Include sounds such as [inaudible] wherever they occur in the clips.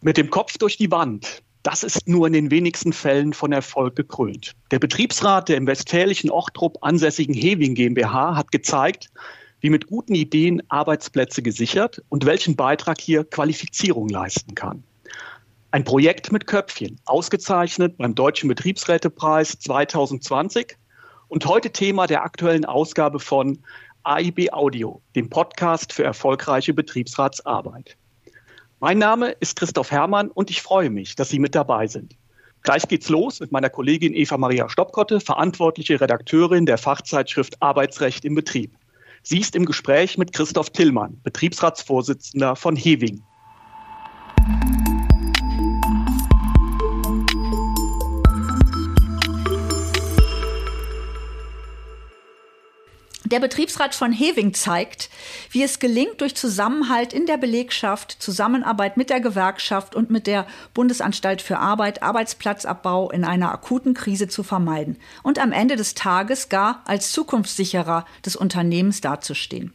Mit dem Kopf durch die Wand. Das ist nur in den wenigsten Fällen von Erfolg gekrönt. Der Betriebsrat der im westfälischen Ochtrup ansässigen Hewing GmbH hat gezeigt, wie mit guten Ideen Arbeitsplätze gesichert und welchen Beitrag hier Qualifizierung leisten kann. Ein Projekt mit Köpfchen, ausgezeichnet beim Deutschen Betriebsrätepreis 2020 und heute Thema der aktuellen Ausgabe von AIB Audio, dem Podcast für erfolgreiche Betriebsratsarbeit. Mein Name ist Christoph Hermann und ich freue mich, dass Sie mit dabei sind. Gleich geht's los mit meiner Kollegin Eva Maria Stoppkotte, verantwortliche Redakteurin der Fachzeitschrift Arbeitsrecht im Betrieb. Sie ist im Gespräch mit Christoph Tillmann, Betriebsratsvorsitzender von Hewing. Der Betriebsrat von Hewing zeigt, wie es gelingt, durch Zusammenhalt in der Belegschaft, Zusammenarbeit mit der Gewerkschaft und mit der Bundesanstalt für Arbeit Arbeitsplatzabbau in einer akuten Krise zu vermeiden und am Ende des Tages gar als Zukunftssicherer des Unternehmens dazustehen.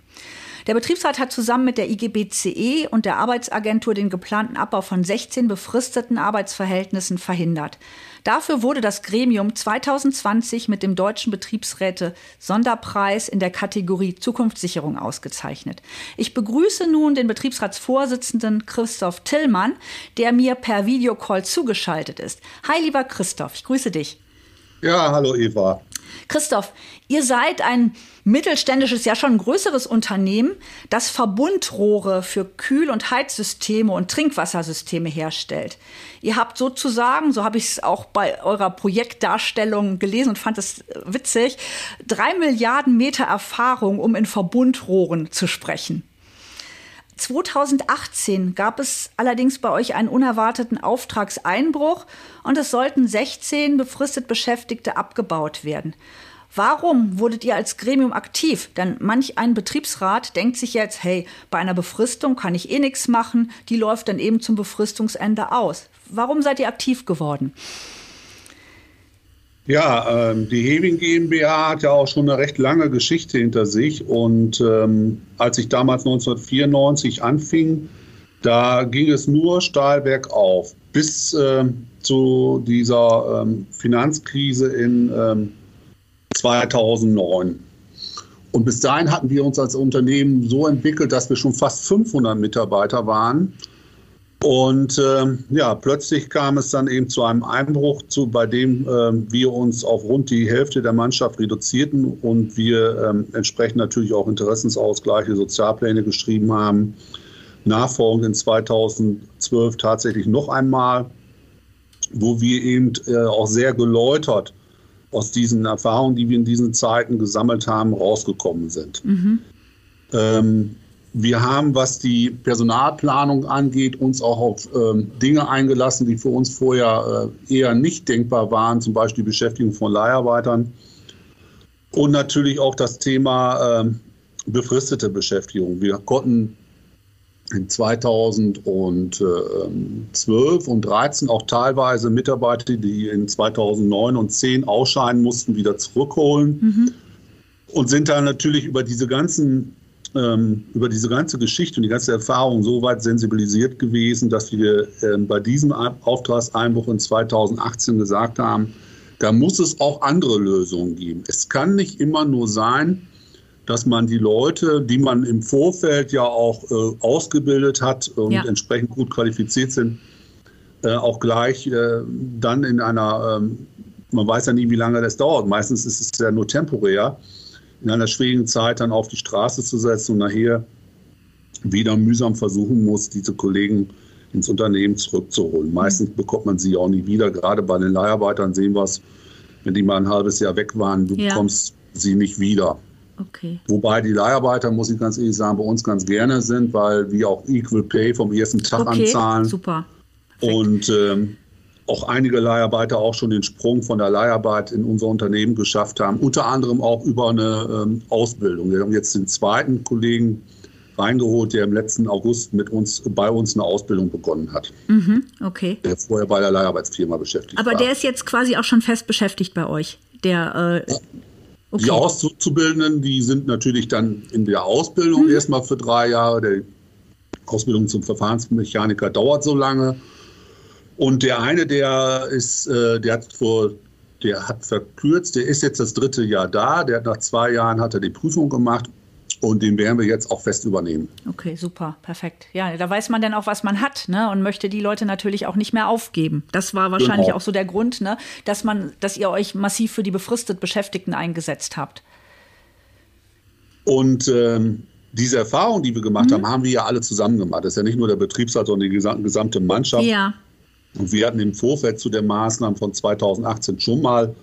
Der Betriebsrat hat zusammen mit der IGBCE und der Arbeitsagentur den geplanten Abbau von 16 befristeten Arbeitsverhältnissen verhindert. Dafür wurde das Gremium 2020 mit dem Deutschen Betriebsräte Sonderpreis in der Kategorie Zukunftssicherung ausgezeichnet. Ich begrüße nun den Betriebsratsvorsitzenden Christoph Tillmann, der mir per Videocall zugeschaltet ist. Hi, lieber Christoph, ich grüße dich. Ja, hallo Eva. Christoph, ihr seid ein mittelständisches, ja schon größeres Unternehmen, das Verbundrohre für Kühl- und Heizsysteme und Trinkwassersysteme herstellt. Ihr habt sozusagen, so habe ich es auch bei eurer Projektdarstellung gelesen und fand es witzig, drei Milliarden Meter Erfahrung, um in Verbundrohren zu sprechen. 2018 gab es allerdings bei euch einen unerwarteten Auftragseinbruch und es sollten 16 befristet Beschäftigte abgebaut werden. Warum wurdet ihr als Gremium aktiv? Denn manch ein Betriebsrat denkt sich jetzt, hey, bei einer Befristung kann ich eh nichts machen, die läuft dann eben zum Befristungsende aus. Warum seid ihr aktiv geworden? Ja, ähm, die Hewing GmbH hat ja auch schon eine recht lange Geschichte hinter sich. Und ähm, als ich damals 1994 anfing, da ging es nur steil bergauf bis äh, zu dieser ähm, Finanzkrise in ähm, 2009. Und bis dahin hatten wir uns als Unternehmen so entwickelt, dass wir schon fast 500 Mitarbeiter waren. Und äh, ja, plötzlich kam es dann eben zu einem Einbruch, zu, bei dem äh, wir uns auf rund die Hälfte der Mannschaft reduzierten und wir äh, entsprechend natürlich auch Interessensausgleiche, Sozialpläne geschrieben haben. Nachfolgend in 2012 tatsächlich noch einmal, wo wir eben äh, auch sehr geläutert aus diesen Erfahrungen, die wir in diesen Zeiten gesammelt haben, rausgekommen sind. Mhm. Ähm, wir haben, was die Personalplanung angeht, uns auch auf ähm, Dinge eingelassen, die für uns vorher äh, eher nicht denkbar waren, zum Beispiel die Beschäftigung von Leiharbeitern. Und natürlich auch das Thema ähm, befristete Beschäftigung. Wir konnten in 2012 und 2013 auch teilweise Mitarbeiter, die in 2009 und 2010 ausscheiden mussten, wieder zurückholen. Mhm. Und sind dann natürlich über diese ganzen ähm, über diese ganze Geschichte und die ganze Erfahrung so weit sensibilisiert gewesen, dass wir äh, bei diesem Auftragseinbruch in 2018 gesagt haben, da muss es auch andere Lösungen geben. Es kann nicht immer nur sein, dass man die Leute, die man im Vorfeld ja auch äh, ausgebildet hat und ja. entsprechend gut qualifiziert sind, äh, auch gleich äh, dann in einer, ähm, man weiß ja nie, wie lange das dauert. Meistens ist es ja nur temporär, in einer schwierigen Zeit dann auf die Straße zu setzen und nachher wieder mühsam versuchen muss, diese Kollegen ins Unternehmen zurückzuholen. Mhm. Meistens bekommt man sie auch nie wieder. Gerade bei den Leiharbeitern sehen wir es, wenn die mal ein halbes Jahr weg waren, du ja. bekommst sie nicht wieder. Okay. Wobei die Leiharbeiter, muss ich ganz ehrlich sagen, bei uns ganz gerne sind, weil wir auch Equal Pay vom ersten Tag okay, anzahlen. Super. Perfekt. Und ähm, auch einige Leiharbeiter auch schon den Sprung von der Leiharbeit in unser Unternehmen geschafft haben, unter anderem auch über eine ähm, Ausbildung. Wir haben jetzt den zweiten Kollegen reingeholt, der im letzten August mit uns bei uns eine Ausbildung begonnen hat. Mhm, okay. Der vorher bei der Leiharbeitsfirma beschäftigt Aber war. der ist jetzt quasi auch schon fest beschäftigt bei euch. Der, äh, ja. Okay. Die Auszubildenden, die sind natürlich dann in der Ausbildung mhm. erstmal für drei Jahre. Die Ausbildung zum Verfahrensmechaniker dauert so lange. Und der eine, der ist, äh, der hat vor, der hat verkürzt, der ist jetzt das dritte Jahr da, der hat nach zwei Jahren hat er die Prüfung gemacht und den werden wir jetzt auch fest übernehmen. Okay, super, perfekt. Ja, da weiß man dann auch, was man hat, ne? Und möchte die Leute natürlich auch nicht mehr aufgeben. Das war wahrscheinlich genau. auch so der Grund, ne? Dass man, dass ihr euch massiv für die befristet Beschäftigten eingesetzt habt. Und ähm, diese Erfahrung, die wir gemacht mhm. haben, haben wir ja alle zusammen gemacht. Das ist ja nicht nur der Betriebsrat, sondern die gesamte Mannschaft. Ja. Und wir hatten im Vorfeld zu den Maßnahmen von 2018 schon mal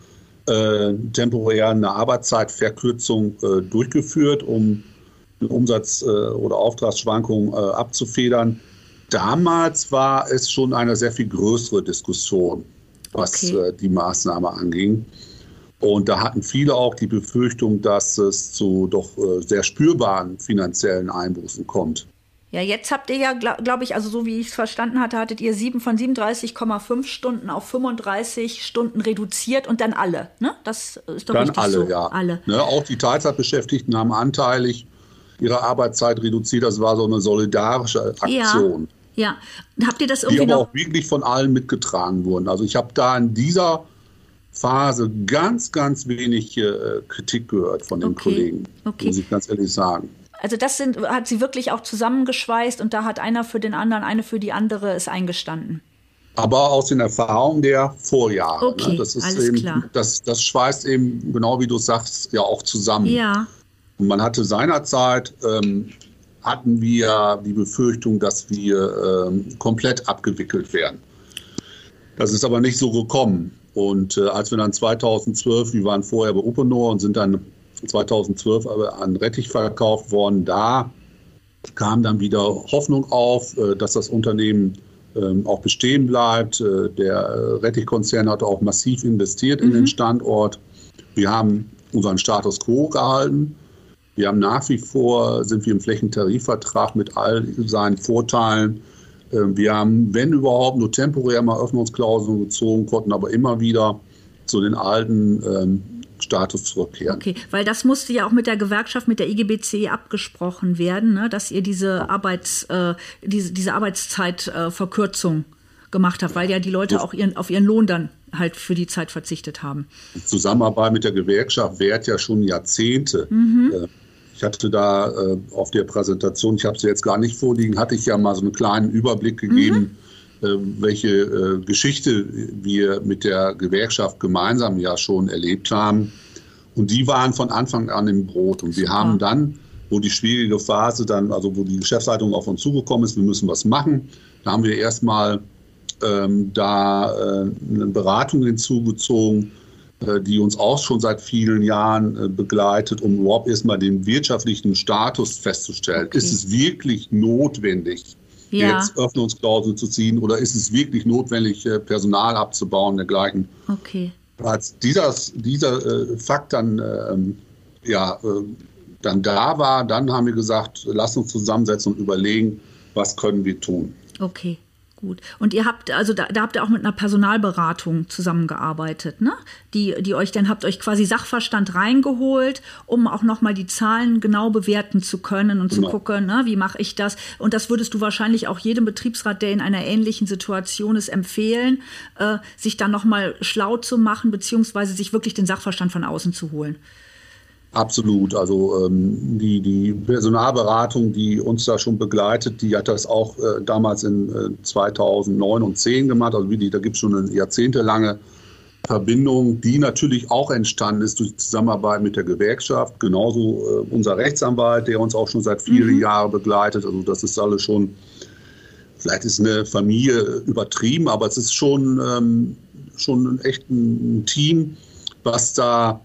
äh, temporär eine Arbeitszeitverkürzung äh, durchgeführt, um Umsatz- äh, oder Auftragsschwankungen äh, abzufedern. Damals war es schon eine sehr viel größere Diskussion, was okay. Äh, die Maßnahme anging. Und da hatten viele auch die Befürchtung, dass es zu doch sehr spürbaren finanziellen Einbußen kommt. Ja, jetzt habt ihr ja, glaube glaub ich, also so wie ich es verstanden hatte, hattet ihr sieben von 37,5 Stunden auf 35 Stunden reduziert und dann alle, ne? Das ist doch dann richtig alle, so. ja. Alle. Ne, auch die Teilzeitbeschäftigten haben anteilig ihre Arbeitszeit reduziert. Das war so eine solidarische Aktion. Ja, ja. habt ihr das irgendwie die aber auch wirklich von allen mitgetragen wurden. Also ich habe da in dieser Phase ganz, ganz wenig äh, Kritik gehört von den okay. Kollegen, okay. muss ich ganz ehrlich sagen. Also das sind, hat sie wirklich auch zusammengeschweißt und da hat einer für den anderen, eine für die andere ist eingestanden. Aber aus den Erfahrungen der Vorjahre. Ne? Okay, ne? das ist alles eben, klar. Das, das schweißt eben, genau wie du sagst, ja auch zusammen. Ja. Und man hatte seinerzeit, ähm, hatten wir die Befürchtung, dass wir ähm, komplett abgewickelt werden. Das ist aber nicht so gekommen. Und äh, als wir dann 2012, wir waren vorher bei Uponor und sind dann 2012 aber an Rettich verkauft worden. Da kam dann wieder Hoffnung auf, äh, dass das Unternehmen ähm, auch bestehen bleibt. Äh, der Rettichkonzern hat auch massiv investiert mhm. in den mhm. Standort. Wir haben unseren Status quo gehalten. Wir haben nach wie vor, sind wir im Flächentarifvertrag mit all seinen Vorteilen. Ähm, wir haben, wenn überhaupt, nur temporär mal Öffnungsklauseln gezogen, konnten aber immer wieder zu den alten ähm, Status zurückkehren. Okay, weil das musste ja auch mit der Gewerkschaft, mit der IGBC abgesprochen werden, ne, dass ihr diese, Arbeits, äh, diese, diese Arbeitszeitverkürzung äh, gemacht habt, weil ja die Leute auch ihren, auf ihren Lohn dann halt für die Zeit verzichtet haben. Die Zusammenarbeit mit der Gewerkschaft währt ja schon Jahrzehnte. Mhm. Äh, ich hatte da äh, auf der Präsentation, ich habe sie jetzt gar nicht vorliegen, hatte ich ja mal so einen kleinen Überblick gegeben. Mhm welche äh, Geschichte wir mit der Gewerkschaft gemeinsam ja schon erlebt haben. Und die waren von Anfang an im Brot. Und wir haben dann, wo die schwierige Phase dann, also wo die Geschäftsleitung auf uns zugekommen ist, wir müssen was machen, da haben wir erstmal ähm, da äh, eine Beratung hinzugezogen, äh, die uns auch schon seit vielen Jahren äh, begleitet, um überhaupt erstmal den wirtschaftlichen Status festzustellen. Okay. Ist es wirklich notwendig, ja. jetzt Öffnungsklauseln zu ziehen oder ist es wirklich notwendig, äh, Personal abzubauen dergleichen. Okay. Als dieser, dieser äh, Fakt dann, äh, ja, äh, dann da war, dann haben wir gesagt, lass uns zusammensetzen und überlegen, was können wir tun. Okay. Gut. Und ihr habt, also da, da, habt ihr auch mit einer Personalberatung zusammengearbeitet, ne? Die, die euch dann habt euch quasi Sachverstand reingeholt, um auch nochmal die Zahlen genau bewerten zu können und genau. zu gucken, ne, wie mache ich das? Und das würdest du wahrscheinlich auch jedem Betriebsrat, der in einer ähnlichen Situation ist, empfehlen, äh, sich dann nochmal schlau zu machen, beziehungsweise sich wirklich den Sachverstand von außen zu holen. Absolut. Also ähm, die, die Personalberatung, die uns da schon begleitet, die hat das auch äh, damals in äh, 2009 und 10 gemacht. Also wie da gibt es schon eine jahrzehntelange Verbindung, die natürlich auch entstanden ist durch die Zusammenarbeit mit der Gewerkschaft. Genauso äh, unser Rechtsanwalt, der uns auch schon seit vielen mhm. Jahren begleitet. Also das ist alles schon, vielleicht ist eine Familie übertrieben, aber es ist schon, ähm, schon echt ein Team, was da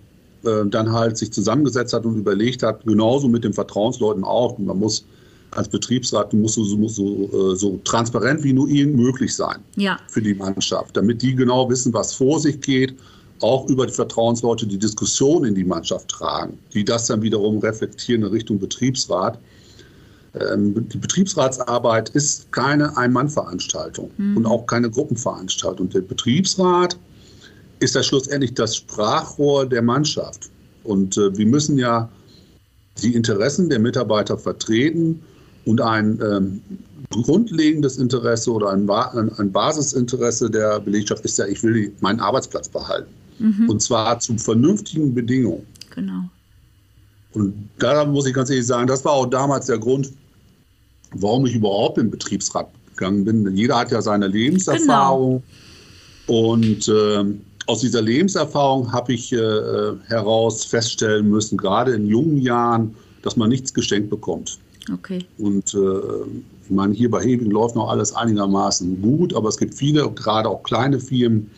äh, dann halt sich zusammengesetzt hat und überlegt hat, genauso mit den Vertrauensleuten auch. Man muss als Betriebsrat muss so, muss so, äh, so transparent wie nur ihnen möglich sein ja. für die Mannschaft, damit die genau wissen, was vor sich geht, auch über die Vertrauensleute die Diskussion in die Mannschaft tragen, die das dann wiederum reflektieren in Richtung Betriebsrat. Ähm, die Betriebsratsarbeit ist keine Ein-Mann-Veranstaltung mhm. und auch keine Gruppenveranstaltung. Der Betriebsrat ist das schlussendlich das Sprachrohr der Mannschaft. Und äh, wir müssen ja die Interessen der Mitarbeiter vertreten und ein ähm, grundlegendes Interesse oder ein, ein, Basisinteresse der Belegschaft ist ja, ich will meinen Arbeitsplatz behalten. Mhm. Und zwar zu vernünftigen Bedingungen. Genau. Und da muss ich ganz ehrlich sagen, das war auch damals der Grund, warum ich überhaupt im Betriebsrat gegangen bin. Jeder hat ja seine Lebenserfahrung. Genau. Und äh, aus dieser Lebenserfahrung habe ich äh, heraus feststellen müssen, gerade in jungen Jahren, dass man nichts geschenkt bekommt. Okay. Und äh, ich meine, hier bei Hebing läuft noch alles einigermaßen gut, aber es gibt viele, gerade auch kleine Firmen,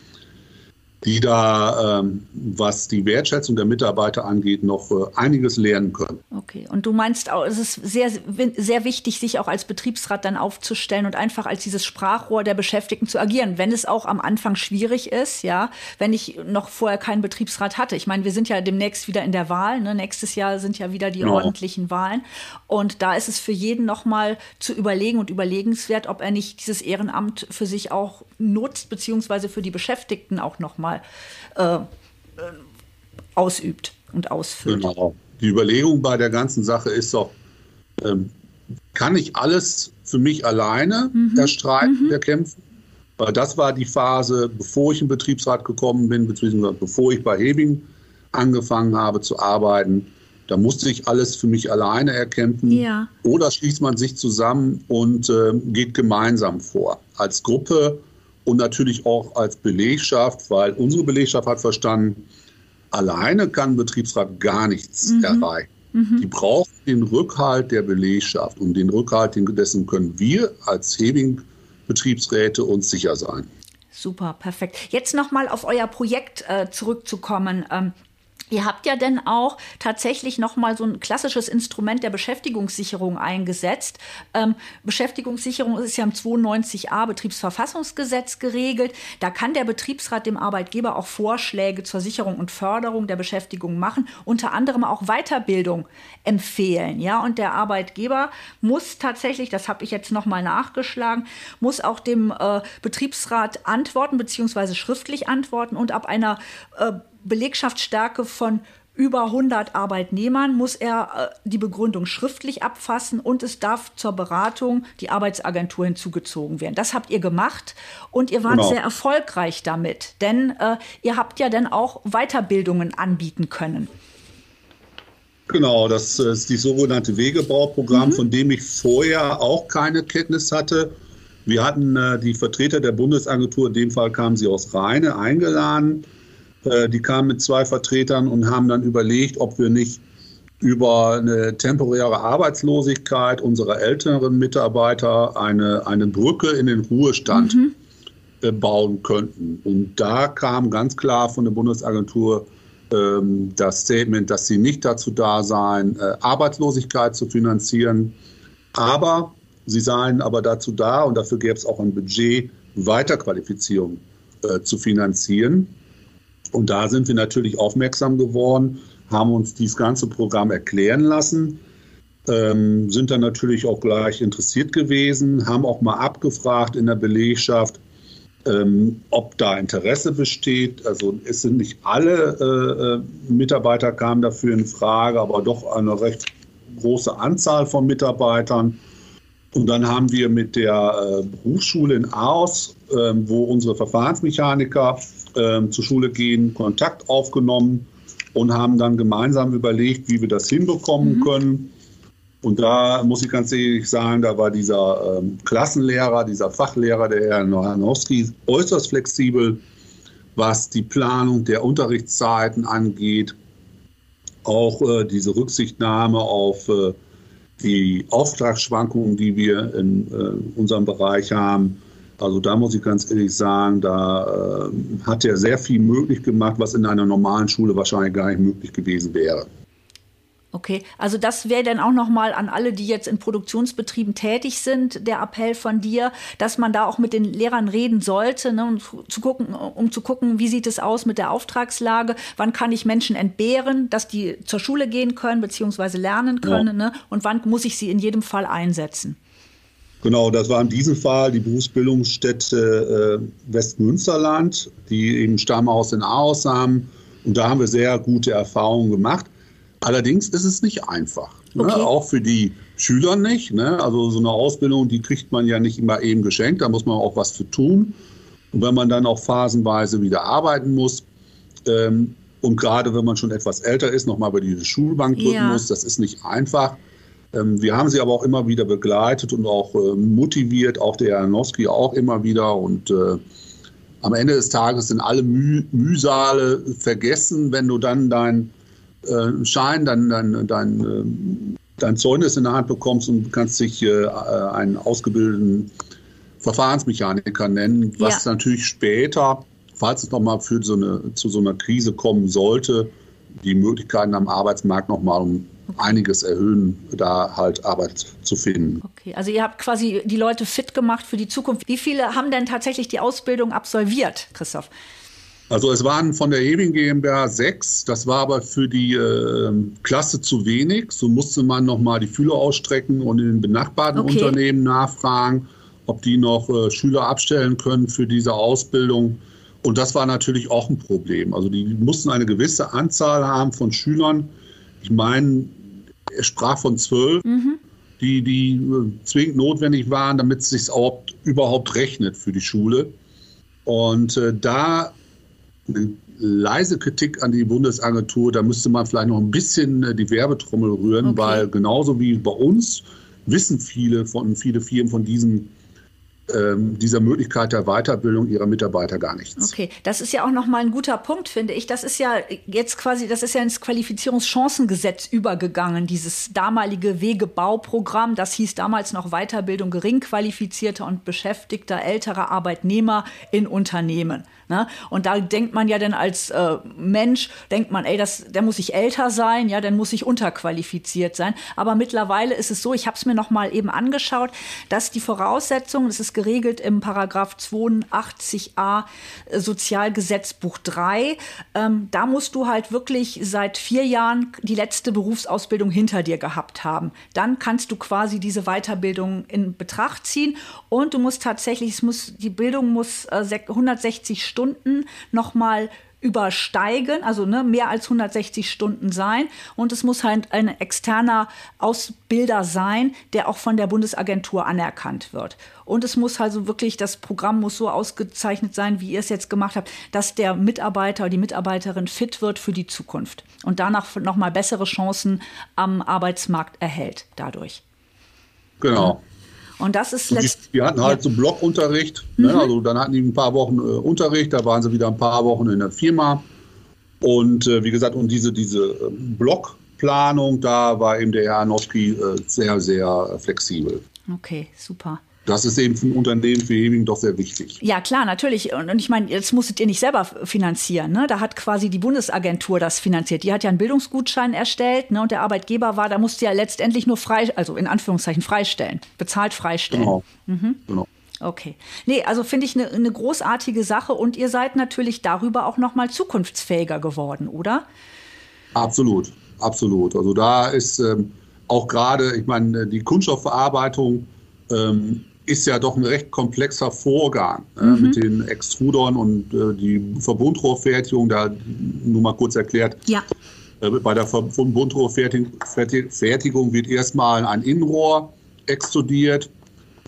die da, ähm, was die Wertschätzung der Mitarbeiter angeht, noch äh, einiges lernen können. Okay, und du meinst auch, es ist sehr, sehr wichtig, sich auch als Betriebsrat dann aufzustellen und einfach als dieses Sprachrohr der Beschäftigten zu agieren, wenn es auch am Anfang schwierig ist, ja, wenn ich noch vorher keinen Betriebsrat hatte. Ich meine, wir sind ja demnächst wieder in der Wahl, ne? nächstes Jahr sind ja wieder die genau. ordentlichen Wahlen und da ist es für jeden nochmal zu überlegen und überlegenswert, ob er nicht dieses Ehrenamt für sich auch nutzt, beziehungsweise für die Beschäftigten auch nochmal äh, äh, ausübt und ausfüllt. Genau. Die Überlegung bei der ganzen Sache ist doch, ähm, kann ich alles für mich alleine mhm. erstreiten, mhm. erkämpfen? Weil das war die Phase, bevor ich im Betriebsrat gekommen bin, beziehungsweise bevor ich bei Hebing angefangen habe zu arbeiten. Da musste ich alles für mich alleine erkämpfen. Ja. Oder schließt man sich zusammen und äh, geht gemeinsam vor. Als Gruppe und natürlich auch als Belegschaft, weil unsere Belegschaft hat verstanden, alleine kann ein Betriebsrat gar nichts mhm. erreichen. Mhm. Die brauchen den Rückhalt der Belegschaft und den Rückhalt dessen können wir als Hebing-Betriebsräte uns sicher sein. Super, perfekt. Jetzt nochmal auf euer Projekt äh, zurückzukommen. Ähm, Ihr habt ja denn auch tatsächlich noch mal so ein klassisches Instrument der Beschäftigungssicherung eingesetzt. Ähm, Beschäftigungssicherung ist ja im 92a Betriebsverfassungsgesetz geregelt. Da kann der Betriebsrat dem Arbeitgeber auch Vorschläge zur Sicherung und Förderung der Beschäftigung machen, unter anderem auch Weiterbildung empfehlen. Ja, und der Arbeitgeber muss tatsächlich, das habe ich jetzt noch mal nachgeschlagen, muss auch dem äh, Betriebsrat antworten beziehungsweise schriftlich antworten und ab einer äh, Belegschaftsstärke von über 100 Arbeitnehmern muss er äh, die Begründung schriftlich abfassen und es darf zur Beratung die Arbeitsagentur hinzugezogen werden. Das habt ihr gemacht und ihr wart genau. sehr erfolgreich damit, denn äh, ihr habt ja dann auch Weiterbildungen anbieten können. Genau, das ist die sogenannte Wegebauprogramm, mhm. von dem ich vorher auch keine Kenntnis hatte. Wir hatten äh, die Vertreter der Bundesagentur, in dem Fall kamen sie aus Rheine, eingeladen äh, die kamen mit zwei Vertretern und haben dann überlegt, ob wir nicht über eine temporäre Arbeitslosigkeit unserer älteren Mitarbeiter eine, eine Brücke in den Ruhestand mhm. Äh, bauen könnten. Und da kam ganz klar von der Bundesagentur ähm, das Statement, dass sie nicht dazu da seien, äh, Arbeitslosigkeit zu finanzieren, aber sie seien aber dazu da, und dafür gäbe es auch ein Budget, Weiterqualifizierung äh, zu finanzieren. Und da sind wir natürlich aufmerksam geworden, haben uns dieses ganze Programm erklären lassen, ähm, sind dann natürlich auch gleich interessiert gewesen, haben auch mal abgefragt in der Belegschaft, ähm, ob da Interesse besteht. Also es sind nicht alle äh, äh Mitarbeiter kamen dafür in Frage, aber doch eine recht große Anzahl von Mitarbeitern. Und dann haben wir mit der äh, Berufsschule in Aarhus, äh, wo unsere Verfahrensmechaniker äh, zur Schule gehen, Kontakt aufgenommen und haben dann gemeinsam überlegt, wie wir das hinbekommen mhm. können. Und da muss ich ganz ehrlich sagen, da war dieser ähm, Klassenlehrer, dieser Fachlehrer, der Herr Nohanowski, äußerst flexibel, was die Planung der Unterrichtszeiten angeht. Auch äh, diese Rücksichtnahme auf äh, die Auftragsschwankungen, die wir in äh, unserem Bereich haben. Also da muss ich ganz ehrlich sagen, da äh, hat er sehr viel möglich gemacht, was in einer normalen Schule wahrscheinlich gar nicht möglich gewesen wäre. Okay, also das wäre dann auch noch mal an alle, die jetzt in Produktionsbetrieben tätig sind, der Appell von dir, dass man da auch mit den Lehrern reden sollte, ne, um zu gucken, um zu gucken, wie sieht es aus mit der Auftragslage, wann kann ich Menschen entbehren, dass die zur Schule gehen können beziehungsweise lernen können, ja. ne, und wann muss ich sie in jedem Fall einsetzen. Genau, das war in diesem Fall die Berufsbildungsstätte äh, Westmünsterland, die eben Stammhaus in Aarhus haben. Und da haben wir sehr gute Erfahrungen gemacht. Allerdings ist es nicht einfach. Ne? Okay. Auch für die Schülern nicht. Ne? Also so eine Ausbildung, die kriegt man ja nicht immer eben geschenkt, da muss man auch was für tun. Und wenn man dann auch phasenweise wieder arbeiten muss, ähm, und gerade wenn man schon etwas älter ist, nochmal über diese Schulbank drücken ja. muss, das ist nicht einfach. Ähm, wir haben sie aber auch immer wieder begleitet und auch äh, motiviert, auch der Janowski auch immer wieder. Und äh, am Ende des Tages sind alle Müh Mühsale vergessen, wenn du dann dein äh, Schein, dein, dein, dein, äh, dein Zeugnis in der Hand bekommst und kannst dich äh, einen ausgebildeten Verfahrensmechaniker nennen, was ja. natürlich später, falls es nochmal so eine, zu so einer Krise kommen sollte, die Möglichkeiten am Arbeitsmarkt nochmal um einiges erhöhen, da halt Arbeit zu finden. Okay, also ihr habt quasi die Leute fit gemacht für die Zukunft. Wie viele haben denn tatsächlich die Ausbildung absolviert, Christoph? Also es waren von der Heving GmbH sechs, das war aber für die äh, Klasse zu wenig. So musste man nochmal die Fühler ausstrecken und in den benachbarten okay. Unternehmen nachfragen, ob die noch äh, Schüler abstellen können für diese Ausbildung. Und das war natürlich auch ein Problem. Also die mussten eine gewisse Anzahl haben von Schülern. Ich meine, er sprach von zwölf, mhm. die, die äh, zwingend notwendig waren, damit es sich überhaupt rechnet für die Schule. Und äh, da eine leise Kritik an die Bundesagentur, da müsste man vielleicht noch ein bisschen äh, die Werbetrommel rühren, okay. weil genauso wie bei uns wissen viele von viele Firmen von diesen dieser Möglichkeit der Weiterbildung ihrer Mitarbeiter gar nichts. Okay, das ist ja auch nochmal ein guter Punkt, finde ich. Das ist ja jetzt quasi, das ist ja ins Qualifizierungschancengesetz übergegangen, dieses damalige Wegebauprogramm. Das hieß damals noch Weiterbildung geringqualifizierter und beschäftigter älterer Arbeitnehmer in Unternehmen. Ne? Und da denkt man ja dann als äh, Mensch, denkt man, ey, das, der muss ich älter sein, ja, dann muss ich unterqualifiziert sein. Aber mittlerweile ist es so, ich habe es mir noch mal eben angeschaut, dass die Voraussetzungen, das ist geregelt im Paragraph 82a äh, Sozialgesetzbuch 3, ähm, da musst du halt wirklich seit vier Jahren die letzte Berufsausbildung hinter dir gehabt haben. Dann kannst du quasi diese Weiterbildung in Betracht ziehen und du musst tatsächlich, es muss, die Bildung muss äh, 160 Stunden Stunden nochmal übersteigen, also ne, mehr als 160 Stunden sein. Und es muss halt ein externer Ausbilder sein, der auch von der Bundesagentur anerkannt wird. Und es muss also wirklich, das Programm muss so ausgezeichnet sein, wie ihr es jetzt gemacht habt, dass der Mitarbeiter oder die Mitarbeiterin fit wird für die Zukunft und danach nochmal bessere Chancen am Arbeitsmarkt erhält dadurch. Genau. Und das ist letztendlich. Die, hatten halt so Blockunterricht. Ne? Mhm. Also dann hatten die ein paar Wochen äh, Unterricht, da waren sie wieder ein paar Wochen in der Firma. Und äh, wie gesagt, und diese, diese äh, Blockplanung, da war eben der Herr Anowski äh, sehr, sehr flexibel. Okay, super. Das ist eben für ein Unternehmen für Heving doch sehr wichtig. Ja, klar, natürlich. Und, und ich meine, jetzt musstet ihr nicht selber finanzieren. Ne? Da hat quasi die Bundesagentur das finanziert. Die hat ja einen Bildungsgutschein erstellt ne? und der Arbeitgeber war, da musste ja letztendlich nur frei, also in Anführungszeichen freistellen, bezahlt freistellen. Genau. Mhm. genau. Okay. Nee, also finde ich eine ne großartige Sache und ihr seid natürlich darüber auch noch mal zukunftsfähiger geworden, oder? Absolut, absolut. Also da ist ähm, auch gerade, ich meine, die Kunststoffverarbeitung ähm, ist ja doch ein recht komplexer Vorgang äh, mhm. mit den Extrudern und äh, die Verbundrohrfertigung, da nur mal kurz erklärt. Ja. Äh, bei der Verbundrohrfertigung wird erstmal ein Innenrohr extrudiert.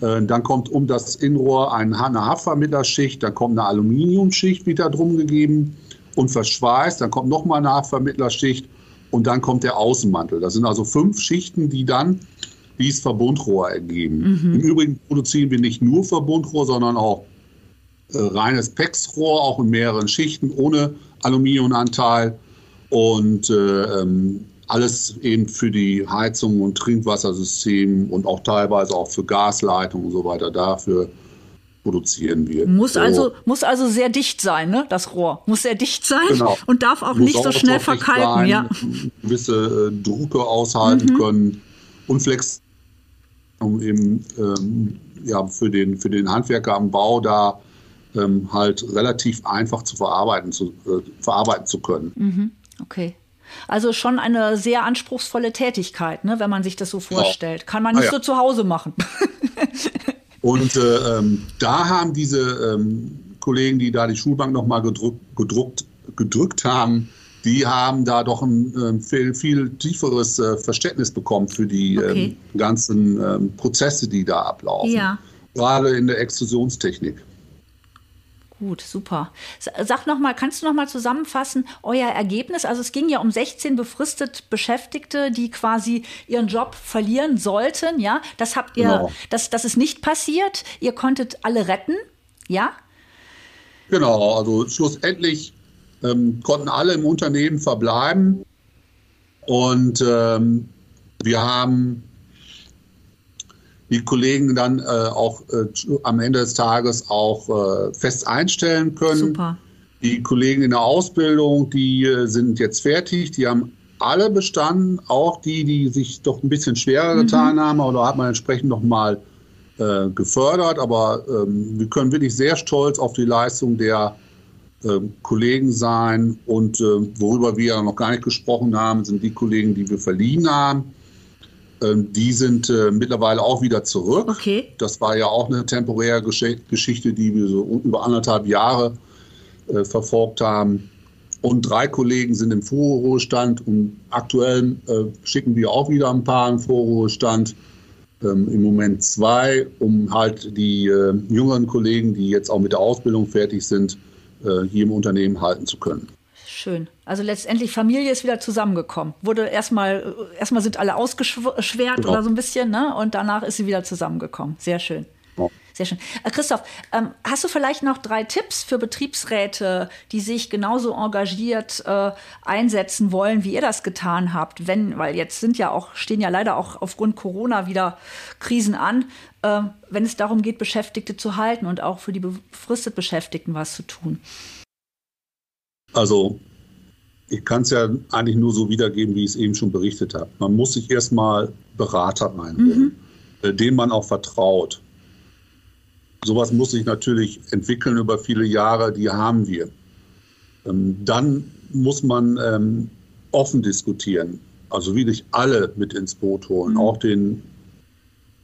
Äh, dann kommt um das Innenrohr eine Haftvermittlerschicht, dann kommt eine Aluminiumschicht wieder drum gegeben und verschweißt. Dann kommt nochmal eine Haftvermittlerschicht und dann kommt der Außenmantel. Das sind also fünf Schichten, die dann dieses Verbundrohr ergeben. Mhm. Im Übrigen produzieren wir nicht nur Verbundrohr, sondern auch äh, reines PEX-Rohr, auch in mehreren Schichten ohne Aluminiumanteil und äh, ähm, alles eben für die Heizung und Trinkwassersystem und auch teilweise auch für Gasleitungen und so weiter. Dafür produzieren wir. Muss, so. also, muss also sehr dicht sein, ne? das Rohr. Muss sehr dicht sein genau. und darf auch muss nicht so schnell verkalken. Sein, ja. Gewisse äh, Drucke aushalten mhm. können und flexibel um eben ähm, ja, für, den, für den Handwerker am Bau da ähm, halt relativ einfach zu verarbeiten zu, äh, verarbeiten zu können. Mhm. Okay. Also schon eine sehr anspruchsvolle Tätigkeit, ne, wenn man sich das so vorstellt. Kann man nicht ah, ja. so zu Hause machen. [laughs] Und äh, ähm, da haben diese ähm, Kollegen, die da die Schulbank nochmal gedruckt, gedruckt, gedrückt haben, die haben da doch ein äh, viel, viel tieferes äh, Verständnis bekommen für die okay. ähm, ganzen ähm, Prozesse, die da ablaufen. Ja. Gerade in der Extrusionstechnik. Gut, super. Sag noch mal, kannst du noch mal zusammenfassen euer Ergebnis? Also es ging ja um 16 befristet Beschäftigte, die quasi ihren Job verlieren sollten. Ja, das habt ihr, genau. das, das ist nicht passiert. Ihr konntet alle retten, ja? Genau. Also schlussendlich ähm, konnten alle im Unternehmen verbleiben und ähm, wir haben die Kollegen dann äh, auch äh, am Ende des Tages auch äh, fest einstellen können. Super. Die Kollegen in der Ausbildung, die äh, sind jetzt fertig, die haben alle bestanden, auch die, die sich doch ein bisschen schwerer mhm. getan haben, oder hat man entsprechend nochmal äh, gefördert. Aber ähm, wir können wirklich sehr stolz auf die Leistung der Kollegen sein. Und äh, worüber wir noch gar nicht gesprochen haben, sind die Kollegen, die wir verliehen haben. Ähm, die sind äh, mittlerweile auch wieder zurück. Okay. Das war ja auch eine temporäre Gesch Geschichte, die wir so über anderthalb Jahre äh, verfolgt haben. Und drei Kollegen sind im Vorruhestand und aktuell schicken wir auch wieder ein paar im Vorruhestand. Ähm, Im Moment zwei, um halt die äh, jüngeren Kollegen, die jetzt auch mit der Ausbildung fertig sind, äh, hier im Unternehmen halten zu können. Schön. Also letztendlich Familie ist wieder zusammengekommen. Wurde erstmal, erstmal sind alle ausgeschwert genau. oder so ein bisschen, ne? Und danach ist sie wieder zusammengekommen. Sehr schön. Sehr schön. Äh, Christoph, ähm, hast du vielleicht noch drei Tipps für Betriebsräte, die sich genauso engagiert äh, einsetzen wollen, wie ihr das getan habt? Wenn, weil jetzt sind ja auch, stehen ja leider auch aufgrund Corona wieder Krisen an, äh, wenn es darum geht, Beschäftigte zu halten und auch für die befristet Beschäftigten was zu tun. Also ich kann es ja eigentlich nur so wiedergeben, wie ich es eben schon berichtet habe. Man muss sich erstmal Berater reinholen, mhm. denen man auch vertraut. Sowas muss sich natürlich entwickeln über viele Jahre, die haben wir. Ähm, dann muss man ähm, offen diskutieren, also wirklich alle mit ins Boot holen, mhm. auch den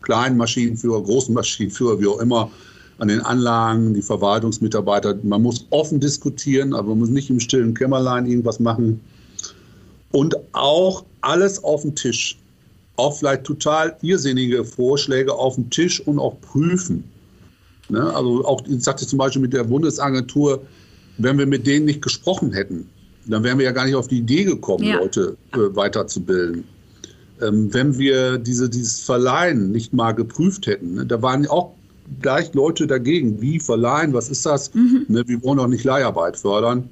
kleinen Maschinenführer, großen Maschinenführer, wie auch immer, an den Anlagen, die Verwaltungsmitarbeiter. Man muss offen diskutieren, aber man muss nicht im stillen Kämmerlein irgendwas machen. Und auch alles auf den Tisch. Auch vielleicht total irrsinnige Vorschläge auf den Tisch und auch prüfen. Ne? Also auch, ich sagte zum Beispiel mit der Bundesagentur, wenn wir mit denen nicht gesprochen hätten, dann wären wir ja gar nicht auf die Idee gekommen, ja. Leute äh, weiterzubilden. Ähm, wenn wir diese, dieses Verleihen nicht mal geprüft hätten, ne? da waren auch gleich Leute dagegen. Wie verleihen, was ist das? Mhm. Ne, wir wollen doch nicht Leiharbeit fördern.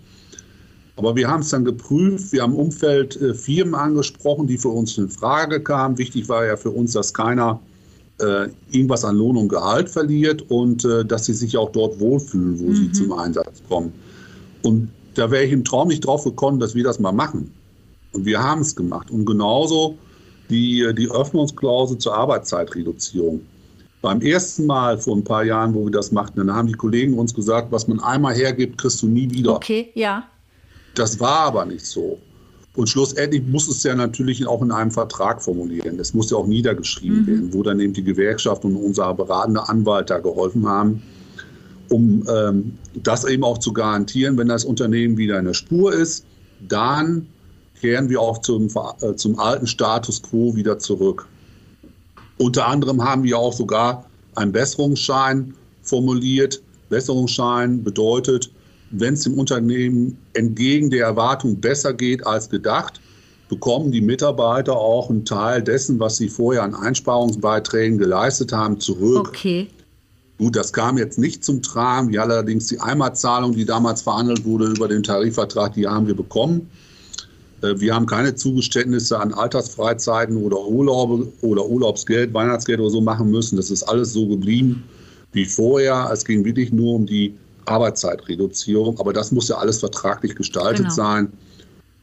Aber wir haben es dann geprüft. Wir haben im Umfeld äh, Firmen angesprochen, die für uns in Frage kamen. Wichtig war ja für uns, dass keiner äh, irgendwas an Lohn und Gehalt verliert und äh, dass sie sich auch dort wohlfühlen, wo mhm. sie zum Einsatz kommen. Und da wäre ich im Traum nicht drauf gekommen, dass wir das mal machen. Und wir haben es gemacht. Und genauso die, die Öffnungsklausel zur Arbeitszeitreduzierung. Beim ersten Mal vor ein paar Jahren, wo wir das machten, dann haben die Kollegen uns gesagt, was man einmal hergibt, kriegst du nie wieder. Okay, ja. Das war aber nicht so. Und schlussendlich muss es ja natürlich auch in einem Vertrag formulieren. Es muss ja auch niedergeschrieben mhm. werden, wo dann eben die Gewerkschaft und unser beratender Anwalt da geholfen haben, um ähm, das eben auch zu garantieren, wenn das Unternehmen wieder in der Spur ist, dann kehren wir auch zum, äh, zum alten Status quo wieder zurück. Unter anderem haben wir auch sogar einen Besserungsschein formuliert. Besserungsschein bedeutet, wenn es dem Unternehmen entgegen der Erwartung besser geht als gedacht, bekommen die Mitarbeiter auch einen Teil dessen, was sie vorher an Einsparungsbeiträgen geleistet haben, zurück. Okay. Gut, das kam jetzt nicht zum Tragen, wie allerdings die Einmalzahlung, die damals verhandelt wurde über den Tarifvertrag, die haben wir bekommen. Äh, wir haben keine Zugeständnisse an Altersfreizeiten oder Urlaube oder Urlaubsgeld, Weihnachtsgeld oder so machen müssen. Das ist alles so geblieben wie vorher. Es ging wirklich nur um die Arbeitszeitreduzierung. Aber das muss ja alles vertraglich gestaltet genau. sein.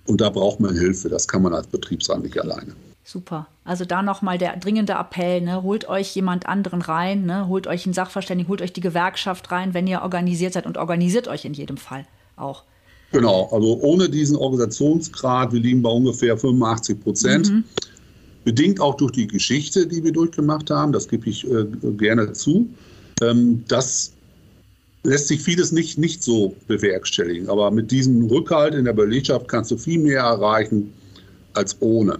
Und da braucht man Hilfe. Das kann man als Betriebsrat nicht alleine. Super. Also da nochmal der dringende Appell, ne? holt euch jemand anderen rein, ne? holt euch einen Sachverständigen, holt euch die Gewerkschaft rein, wenn ihr organisiert seid und organisiert euch in jedem Fall auch. Genau, also ohne diesen Organisationsgrad, wir liegen bei ungefähr 85 Prozent. Mhm. Bedingt auch durch die Geschichte, die wir durchgemacht haben, das gebe ich äh, gerne zu. Ähm, das lässt sich vieles nicht, nicht so bewerkstelligen. Aber mit diesem Rückhalt in der Belegschaft kannst du viel mehr erreichen als ohne.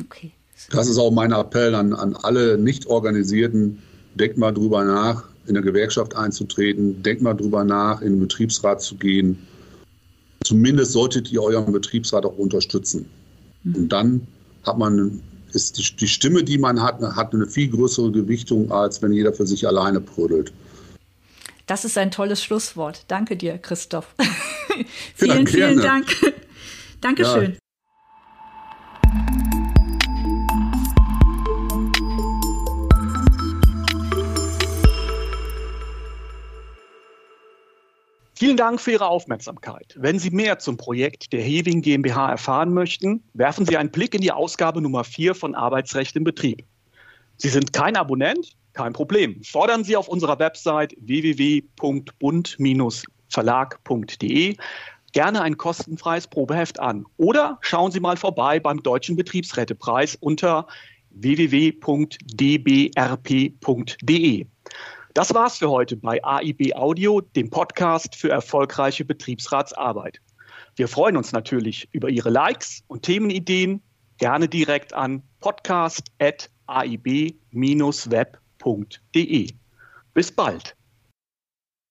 Okay. Das ist auch mein Appell an, an alle Nicht-Organisierten. Denkt mal drüber nach, in der Gewerkschaft einzutreten. Denkt mal drüber nach, in den Betriebsrat zu gehen. Zumindest solltet ihr euren Betriebsrat auch unterstützen. Mhm. Und dann hat man, ist die, die Stimme, die man hat, hat eine viel größere Gewichtung, als wenn jeder für sich alleine prüdelt. Das ist ein tolles Schlusswort. Danke dir, Christoph. [laughs] vielen, vielen Dank. [laughs] Dankeschön. Ja. Vielen Dank für Ihre Aufmerksamkeit. Wenn Sie mehr zum Projekt der Heving GmbH erfahren möchten, werfen Sie einen Blick in die Ausgabe Nummer 4 von Arbeitsrecht im Betrieb. Sie sind kein Abonnent? Kein Problem. Fordern Sie auf unserer Website www.bund-verlag.de gerne ein kostenfreies Probeheft an oder schauen Sie mal vorbei beim Deutschen Betriebsrätepreis unter www.dbrp.de. Das war's für heute bei AIB Audio, dem Podcast für erfolgreiche Betriebsratsarbeit. Wir freuen uns natürlich über Ihre Likes und Themenideen, gerne direkt an podcast.aib-web.de. Bis bald.